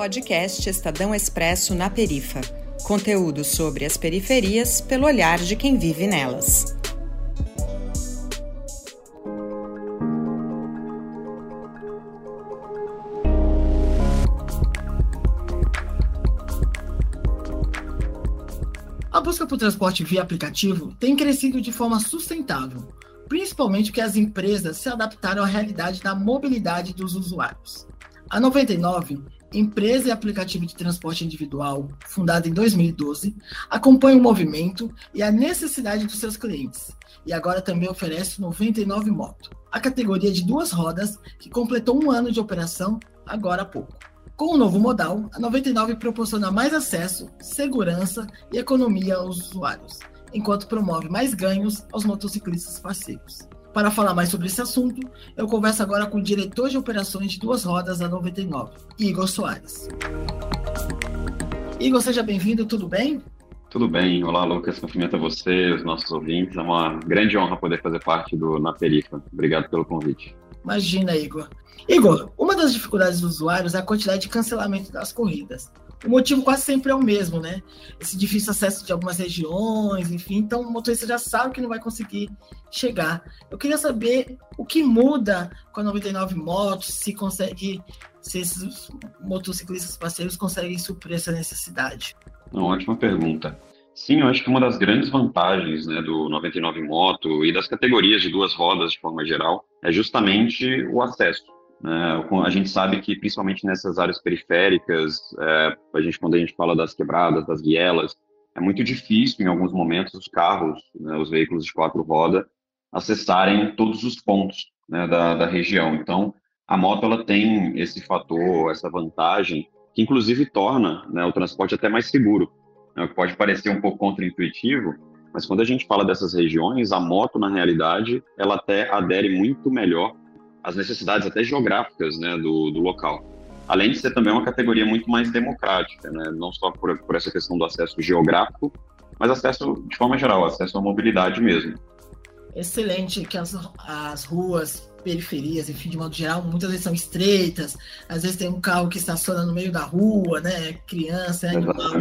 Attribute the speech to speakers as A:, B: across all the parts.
A: Podcast Estadão Expresso na Perifa. Conteúdo sobre as periferias pelo olhar de quem vive nelas.
B: A busca por transporte via aplicativo tem crescido de forma sustentável, principalmente porque as empresas se adaptaram à realidade da mobilidade dos usuários. A 99, empresa e aplicativo de transporte individual, fundada em 2012, acompanha o movimento e a necessidade dos seus clientes, e agora também oferece 99 Moto, a categoria de duas rodas que completou um ano de operação agora há pouco. Com o novo modal, a 99 proporciona mais acesso, segurança e economia aos usuários, enquanto promove mais ganhos aos motociclistas parceiros. Para falar mais sobre esse assunto, eu converso agora com o diretor de operações de duas rodas da 99, Igor Soares. Igor, seja bem-vindo, tudo bem?
C: Tudo bem. Olá, Lucas. Cumprimento a você, os nossos ouvintes. É uma grande honra poder fazer parte do Na Perifa. Obrigado pelo convite.
B: Imagina, Igor. Igor, uma das dificuldades dos usuários é a quantidade de cancelamento das corridas o motivo quase sempre é o mesmo, né? Esse difícil acesso de algumas regiões, enfim, então o motorista já sabe que não vai conseguir chegar. Eu queria saber o que muda com a 99 Motos, se consegue, se esses motociclistas parceiros conseguem suprir essa necessidade.
C: Uma ótima pergunta. Sim, eu acho que uma das grandes vantagens né, do 99 Moto e das categorias de duas rodas de forma geral é justamente o acesso. Né? a gente sabe que, principalmente nessas áreas periféricas, é, a gente, quando a gente fala das quebradas, das vielas, é muito difícil, em alguns momentos, os carros, né, os veículos de quatro rodas, acessarem todos os pontos né, da, da região. Então, a moto ela tem esse fator, essa vantagem, que inclusive torna né, o transporte até mais seguro. Né, pode parecer um pouco contraintuitivo, mas quando a gente fala dessas regiões, a moto, na realidade, ela até adere muito melhor às necessidades até geográficas né, do, do local. Além de ser também uma categoria muito mais democrática, né, não só por, por essa questão do acesso geográfico, mas acesso de forma geral, acesso à mobilidade mesmo.
B: Excelente que as, as ruas periferias, enfim, de modo geral, muitas vezes são estreitas, às vezes tem um carro que estaciona no meio da rua, né? Criança, é animal,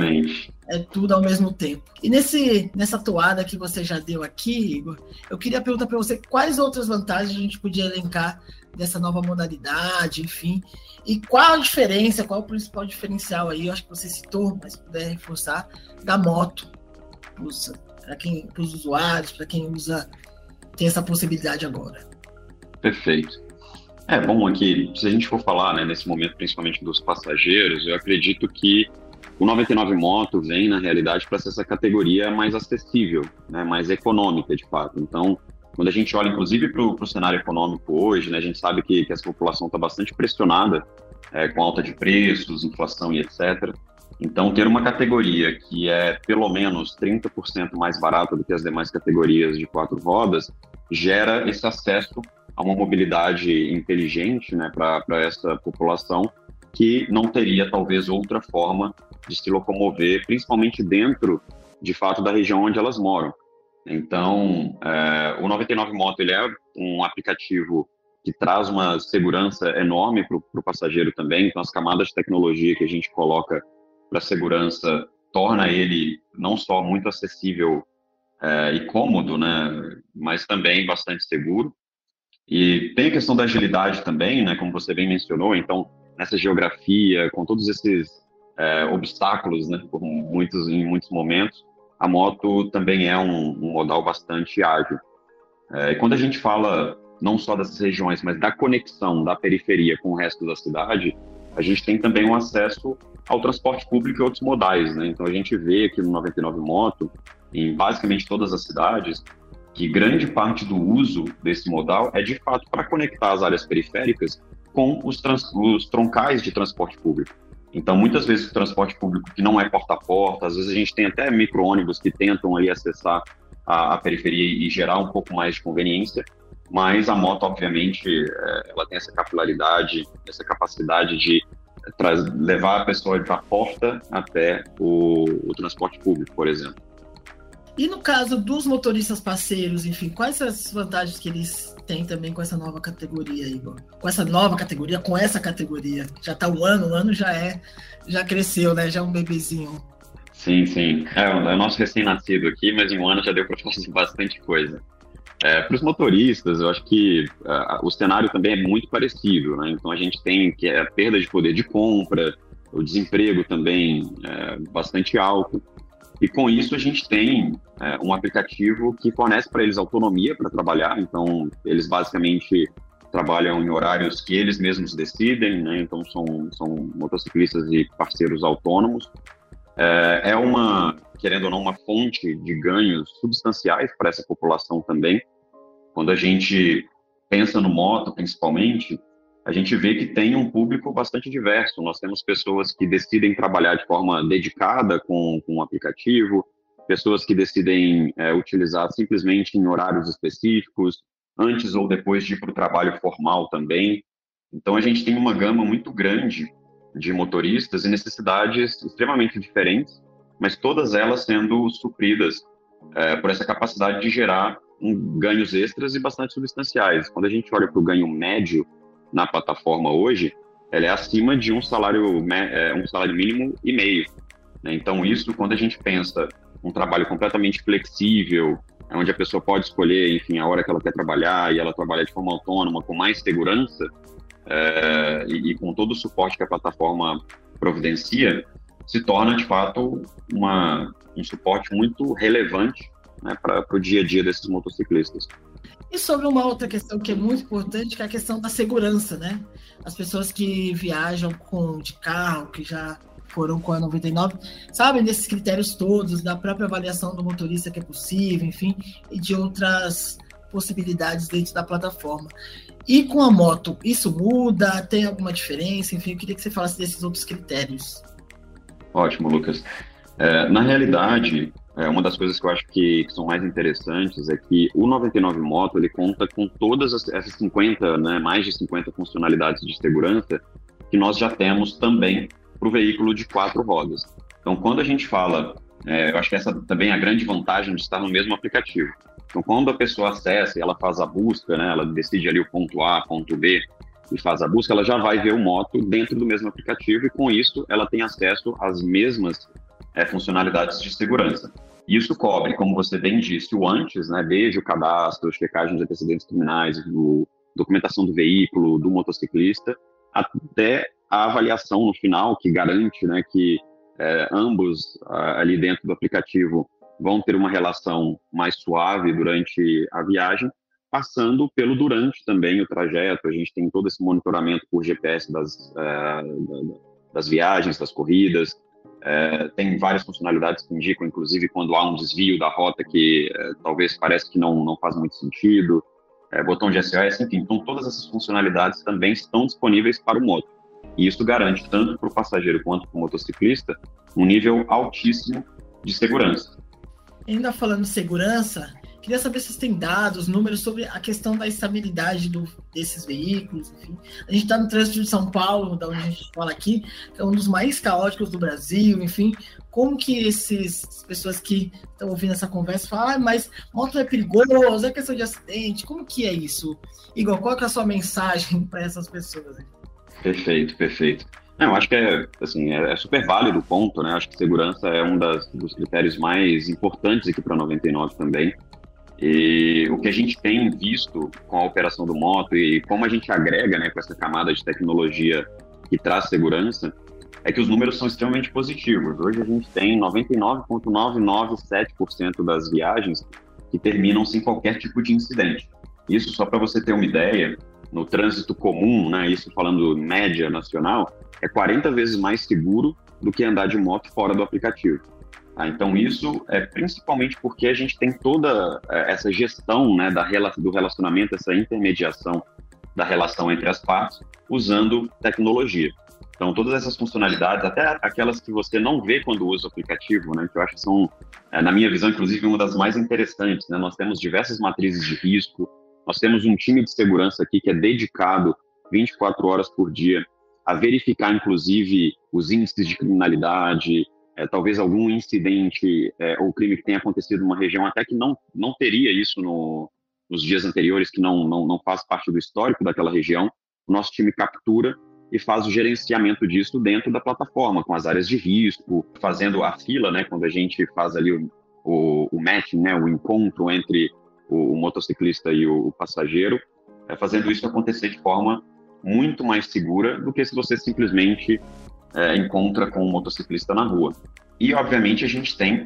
B: é tudo ao mesmo tempo. E nesse, nessa toada que você já deu aqui, Igor, eu queria perguntar para você quais outras vantagens a gente podia elencar dessa nova modalidade, enfim, e qual a diferença, qual o principal diferencial aí, eu acho que você citou, mas puder reforçar, da moto para quem, para os usuários, para quem usa, tem essa possibilidade agora.
C: Perfeito. É bom aqui, se a gente for falar, né, nesse momento, principalmente dos passageiros, eu acredito que o 99 Moto vem, na realidade, para ser essa categoria mais acessível, né, mais econômica, de fato. Então, quando a gente olha, inclusive, para o cenário econômico hoje, né, a gente sabe que, que essa população está bastante pressionada é, com alta de preços, inflação e etc. Então, ter uma categoria que é pelo menos 30% mais barata do que as demais categorias de quatro rodas, gera esse acesso a uma mobilidade inteligente né, para essa população que não teria talvez outra forma de se locomover, principalmente dentro, de fato, da região onde elas moram. Então, é, o 99 Moto ele é um aplicativo que traz uma segurança enorme para o passageiro também. Então, as camadas de tecnologia que a gente coloca para segurança torna ele não só muito acessível é, e cômodo, né, mas também bastante seguro. E tem a questão da agilidade também, né, como você bem mencionou, então, nessa geografia, com todos esses é, obstáculos, né, por muitos, em muitos momentos, a moto também é um, um modal bastante ágil. É, e quando a gente fala não só dessas regiões, mas da conexão da periferia com o resto da cidade, a gente tem também um acesso ao transporte público e outros modais, né? Então a gente vê aqui no 99 Moto, em basicamente todas as cidades, que grande parte do uso desse modal é de fato para conectar as áreas periféricas com os, trans, os troncais de transporte público. Então, muitas vezes o transporte público que não é porta a porta, às vezes a gente tem até micro-ônibus que tentam ali acessar a, a, periferia e gerar um pouco mais de conveniência, mas a moto, obviamente, é, ela tem essa capilaridade, essa capacidade de levar a pessoa da porta até o, o transporte público, por exemplo.
B: E no caso dos motoristas parceiros, enfim, quais as vantagens que eles tem também com essa nova categoria, Igor? Com essa nova categoria, com essa categoria. Já está um ano, o um ano já é, já cresceu, né? Já é um bebezinho.
C: Sim, sim. É, é o nosso recém-nascido aqui, mas em um ano já deu para fazer bastante coisa. É, para os motoristas, eu acho que uh, o cenário também é muito parecido, né? Então a gente tem que é a perda de poder de compra, o desemprego também é bastante alto. E com isso a gente tem é, um aplicativo que fornece para eles autonomia para trabalhar. Então eles basicamente trabalham em horários que eles mesmos decidem, né? Então são, são motociclistas e parceiros autônomos. É, é uma, querendo ou não, uma fonte de ganhos substanciais para essa população também. Quando a gente pensa no moto, principalmente, a gente vê que tem um público bastante diverso. Nós temos pessoas que decidem trabalhar de forma dedicada com, com o aplicativo, pessoas que decidem é, utilizar simplesmente em horários específicos, antes ou depois de ir para o trabalho formal também. Então, a gente tem uma gama muito grande de motoristas e necessidades extremamente diferentes, mas todas elas sendo supridas é, por essa capacidade de gerar um, ganhos extras e bastante substanciais. Quando a gente olha para o ganho médio na plataforma hoje, ela é acima de um salário, é, um salário mínimo e meio. Né? Então, isso, quando a gente pensa um trabalho completamente flexível, onde a pessoa pode escolher, enfim, a hora que ela quer trabalhar e ela trabalha de forma autônoma, com mais segurança é, e, e, com todo o suporte que a plataforma providencia, se torna, de fato, uma, um suporte muito relevante né, para o dia a dia desses motociclistas.
B: E sobre uma outra questão que é muito importante, que é a questão da segurança, né? As pessoas que viajam com de carro, que já foram com a 99, sabem desses critérios todos, da própria avaliação do motorista que é possível, enfim, e de outras possibilidades dentro da plataforma. E com a moto, isso muda? Tem alguma diferença? Enfim, eu queria que você falasse desses outros critérios.
C: Ótimo, Lucas. É, na realidade, é, uma das coisas que eu acho que, que, são mais interessantes é que o 99 Moto ele conta com todas as, essas 50, né, mais de 50 funcionalidades de segurança que nós já temos também para o veículo de quatro rodas. Então, quando a gente fala, é, eu acho que essa também é a grande vantagem de estar no mesmo aplicativo. Então, quando a pessoa acessa e ela faz a busca, né, ela decide ali o ponto A, ponto B e faz a busca, ela já vai ver o moto dentro do mesmo aplicativo e com isso ela tem acesso às mesmas é, funcionalidades de segurança. Isso cobre, como você bem disse, o antes, né, desde o cadastro, checagem de antecedentes criminais, do, documentação do veículo, do motociclista, até a avaliação no final, que garante né, que é, ambos ali dentro do aplicativo vão ter uma relação mais suave durante a viagem, passando pelo durante também o trajeto. A gente tem todo esse monitoramento por GPS das, é, das viagens, das corridas, é, tem várias funcionalidades que indicam, inclusive, quando há um desvio da rota que é, talvez parece que não, não faz muito sentido, botão de SOS, enfim. Então, todas essas funcionalidades também estão disponíveis para o moto. E isso garante, tanto para o passageiro quanto para o motociclista, um nível altíssimo de segurança.
B: Ainda falando de segurança, Queria saber se vocês têm dados, números sobre a questão da estabilidade do, desses veículos, enfim. A gente está no trânsito de São Paulo, da onde a gente fala aqui, que é um dos mais caóticos do Brasil, enfim. Como que esses pessoas que estão ouvindo essa conversa falam, ah, mas moto é perigoso, é questão de acidente, como que é isso? Igor, qual é a sua mensagem para essas pessoas?
C: Perfeito, perfeito. eu acho que é, assim, é, é, super válido o ponto, né? Acho que segurança é um das, dos critérios mais importantes aqui para 99 também. E o que a gente tem visto com a operação do moto e como a gente agrega né, com essa camada de tecnologia que traz segurança, é que os números são extremamente positivos. Hoje a gente tem 99,997% das viagens que terminam sem qualquer tipo de incidente. Isso só para você ter uma ideia, no trânsito comum, né, isso falando média nacional, é 40 vezes mais seguro do que andar de moto fora do aplicativo. Tá? Então, isso é principalmente porque a gente tem toda é, essa gestão né, da, do relacionamento, essa intermediação da relação entre as partes, usando tecnologia. Então, todas essas funcionalidades, até aquelas que você não vê quando usa o aplicativo, né, que eu acho que são, é, na minha visão, inclusive, uma das mais interessantes. Né? Nós temos diversas matrizes de risco, nós temos um time de segurança aqui que é dedicado 24 horas por dia a verificar, inclusive, os índices de criminalidade, é, talvez algum incidente é, ou crime que tenha acontecido numa região até que não, não teria isso no, nos dias anteriores, que não, não, não faz parte do histórico daquela região, o nosso time captura e faz o gerenciamento disso dentro da plataforma, com as áreas de risco, fazendo a fila, né, quando a gente faz ali o, o, o matching, né, o encontro entre o, o motociclista e o, o passageiro, é, fazendo isso acontecer de forma muito mais segura do que se você simplesmente é, encontra com um motociclista na rua. E, obviamente, a gente tem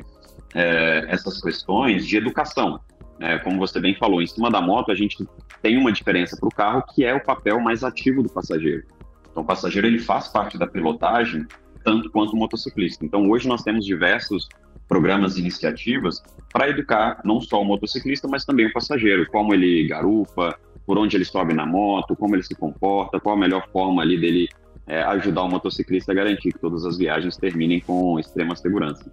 C: é, essas questões de educação. Né? Como você bem falou, em cima da moto a gente tem uma diferença para o carro, que é o papel mais ativo do passageiro. Então, o passageiro ele faz parte da pilotagem tanto quanto o motociclista. Então, hoje nós temos diversos programas e iniciativas para educar não só o motociclista, mas também o passageiro, como ele garupa, por onde ele sobe na moto, como ele se comporta, qual a melhor forma ali dele é, ajudar o motociclista a garantir que todas as viagens terminem com extrema segurança.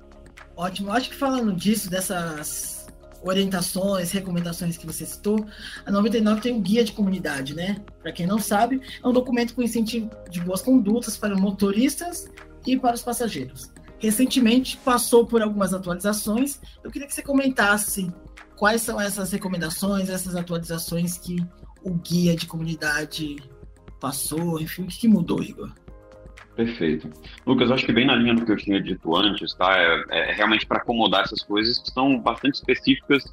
B: Ótimo. Acho que falando disso, dessas orientações, recomendações que você citou, a 99 tem um guia de comunidade, né? Para quem não sabe, é um documento com incentivo de boas condutas para motoristas e para os passageiros. Recentemente passou por algumas atualizações. Eu queria que você comentasse quais são essas recomendações, essas atualizações que o guia de comunidade passou, enfim, o que mudou, Igor?
C: Perfeito. Lucas, acho que bem na linha do que eu tinha dito antes, tá? É, é realmente para acomodar essas coisas que são bastante específicas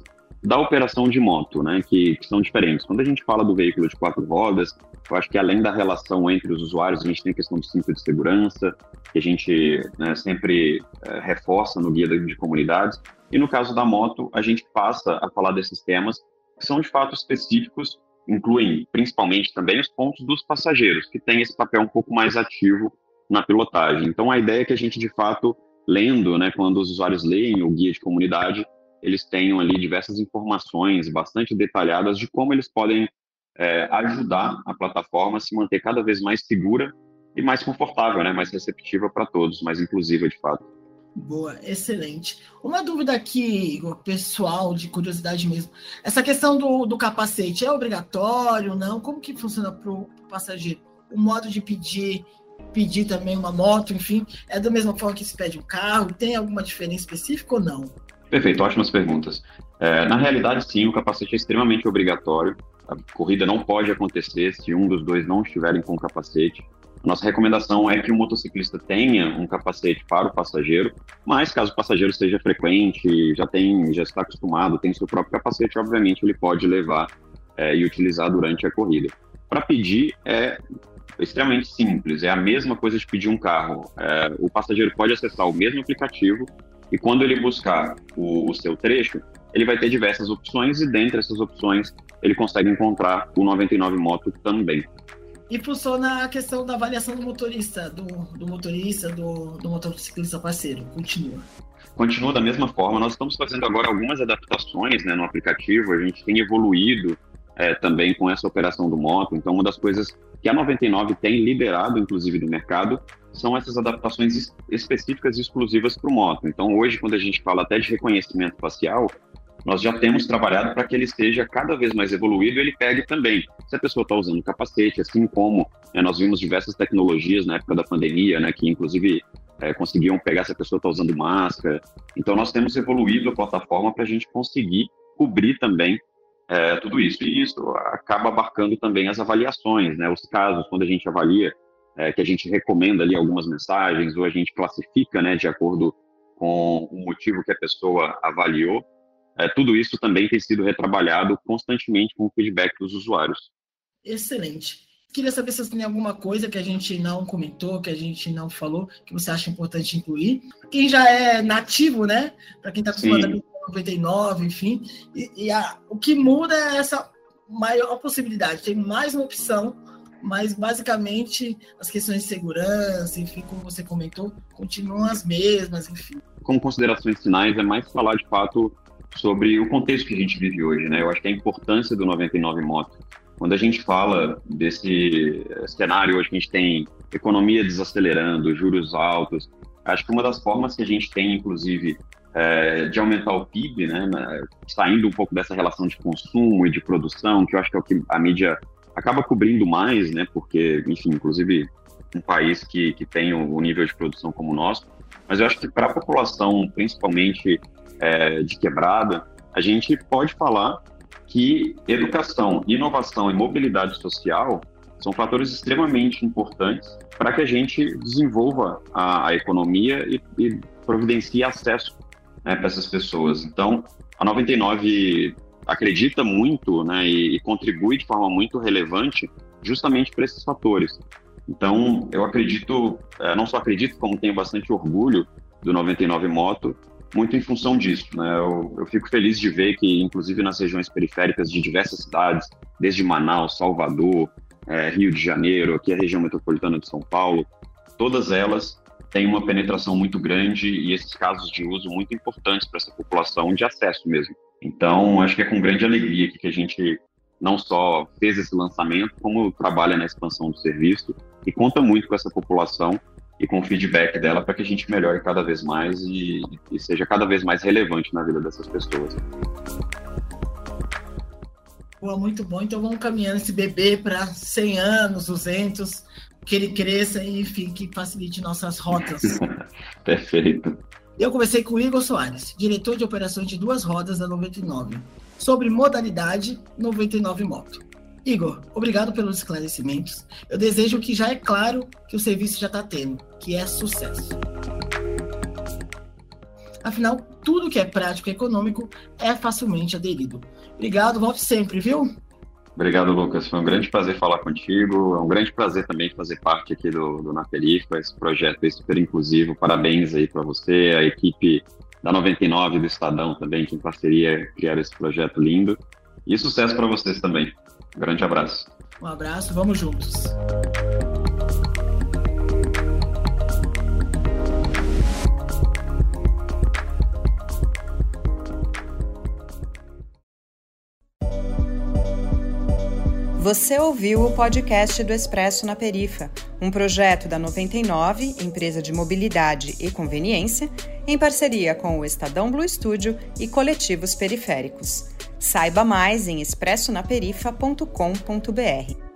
C: da operação de moto, né? Que, que, são diferentes. Quando a gente fala do veículo de quatro rodas, eu acho que além da relação entre os usuários, a gente tem a questão do cinto de segurança, que a gente né, sempre é, reforça no guia de comunidades. E no caso da moto, a gente passa a falar desses temas que são de fato específicos incluem principalmente também os pontos dos passageiros, que têm esse papel um pouco mais ativo na pilotagem. Então, a ideia é que a gente, de fato, lendo, né, quando os usuários leem o guia de comunidade, eles tenham ali diversas informações bastante detalhadas de como eles podem é, ajudar a plataforma a se manter cada vez mais segura e mais confortável, né, mais receptiva para todos, mais inclusiva de fato.
B: Boa, excelente. Uma dúvida aqui, Igor, pessoal, de curiosidade mesmo. Essa questão do, do capacete é obrigatório, não? Como que funciona para o passageiro? O modo de pedir, pedir também uma moto, enfim, é da mesma forma que se pede um carro? Tem alguma diferença específica ou não?
C: Perfeito, ótimas perguntas. É, na realidade, sim, o capacete é extremamente obrigatório. A corrida não pode acontecer se um dos dois não estiverem com o capacete. Nossa recomendação é que o motociclista tenha um capacete para o passageiro, mas caso o passageiro seja frequente, já tem, já está acostumado, tem seu próprio capacete, obviamente ele pode levar é, e utilizar durante a corrida. Para pedir é extremamente simples, é a mesma coisa de pedir um carro. É, o passageiro pode acessar o mesmo aplicativo e quando ele buscar o, o seu trecho, ele vai ter diversas opções e dentre essas opções ele consegue encontrar o 99 Moto também.
B: E funciona a questão da avaliação do motorista, do, do motorista, do, do motociclista parceiro. Continua.
C: Continua da mesma forma. Nós estamos fazendo agora algumas adaptações né, no aplicativo. A gente tem evoluído é, também com essa operação do moto. Então, uma das coisas que a 99 tem liberado, inclusive, do mercado, são essas adaptações específicas e exclusivas para o moto. Então, hoje, quando a gente fala até de reconhecimento facial, nós já temos trabalhado para que ele esteja cada vez mais evoluído e ele pegue também. Se a pessoa está usando capacete, assim como né, nós vimos diversas tecnologias na época da pandemia, né, que inclusive é, conseguiam pegar se a pessoa está usando máscara. Então, nós temos evoluído a plataforma para a gente conseguir cobrir também é, tudo isso. E isso acaba abarcando também as avaliações, né, os casos, quando a gente avalia, é, que a gente recomenda ali algumas mensagens ou a gente classifica né, de acordo com o motivo que a pessoa avaliou é, tudo isso também tem sido retrabalhado constantemente com o feedback dos usuários.
B: Excelente. Queria saber se você tem alguma coisa que a gente não comentou, que a gente não falou, que você acha importante incluir. Quem já é nativo, né? Para quem está acostumado Sim. a 99, enfim. E, e a, o que muda é essa maior possibilidade. Tem mais uma opção, mas basicamente as questões de segurança, enfim, como você comentou, continuam as mesmas, enfim.
C: Como considerações finais, é mais falar de fato sobre o contexto que a gente vive hoje, né? Eu acho que a importância do 99 Moto. Quando a gente fala desse cenário hoje que a gente tem economia desacelerando, juros altos, acho que uma das formas que a gente tem, inclusive, é, de aumentar o PIB, né, saindo um pouco dessa relação de consumo e de produção, que eu acho que é o que a mídia acaba cobrindo mais, né, porque, enfim, inclusive um país que, que tem o nível de produção como o nosso, mas eu acho que para a população, principalmente é, de quebrada, a gente pode falar que educação, inovação e mobilidade social são fatores extremamente importantes para que a gente desenvolva a, a economia e, e, providencie acesso né, para essas pessoas. Então, a 99 acredita muito né, e, e contribui de forma muito relevante justamente para esses fatores. Então, eu acredito, é, não só acredito, como tenho bastante orgulho do 99 Moto, muito em função disso. Né? Eu, eu, fico feliz de ver que, inclusive nas regiões periféricas de diversas cidades, desde Manaus, Salvador, é, Rio de Janeiro, aqui a região metropolitana de São Paulo, todas elas têm uma penetração muito grande e esses casos de uso muito importantes para essa população de acesso mesmo. Então, acho que é com grande alegria que a gente não só fez esse lançamento, como trabalha na expansão do serviço e conta muito com essa população e com o feedback dela para que a gente melhore cada vez mais e, e seja cada vez mais relevante na vida dessas pessoas.
B: Pô, muito bom. Então vamos caminhando esse bebê para 100 anos, 200, que ele cresça e fique, facilite nossas rotas.
C: Perfeito.
B: Eu conversei com o Igor Soares, diretor de operações de duas rodas da 99, sobre modalidade 99 Moto. Igor, obrigado pelos esclarecimentos. Eu desejo que já é claro que o serviço já está tendo, que é sucesso. Afinal, tudo que é prático e econômico é facilmente aderido. Obrigado, volte sempre, viu?
C: Obrigado, Lucas. Foi um grande prazer falar contigo. É um grande prazer também fazer parte aqui do, do Naperifa, esse projeto é super inclusivo. Parabéns aí para você, a equipe da 99 do Estadão também, que em parceria criaram esse projeto lindo. E sucesso para vocês também. Um grande abraço.
B: Um abraço, vamos juntos.
A: Você ouviu o podcast do Expresso na Perifa, um projeto da 99, empresa de mobilidade e conveniência, em parceria com o Estadão Blue Studio e coletivos periféricos. Saiba mais em expressonaperifa.com.br.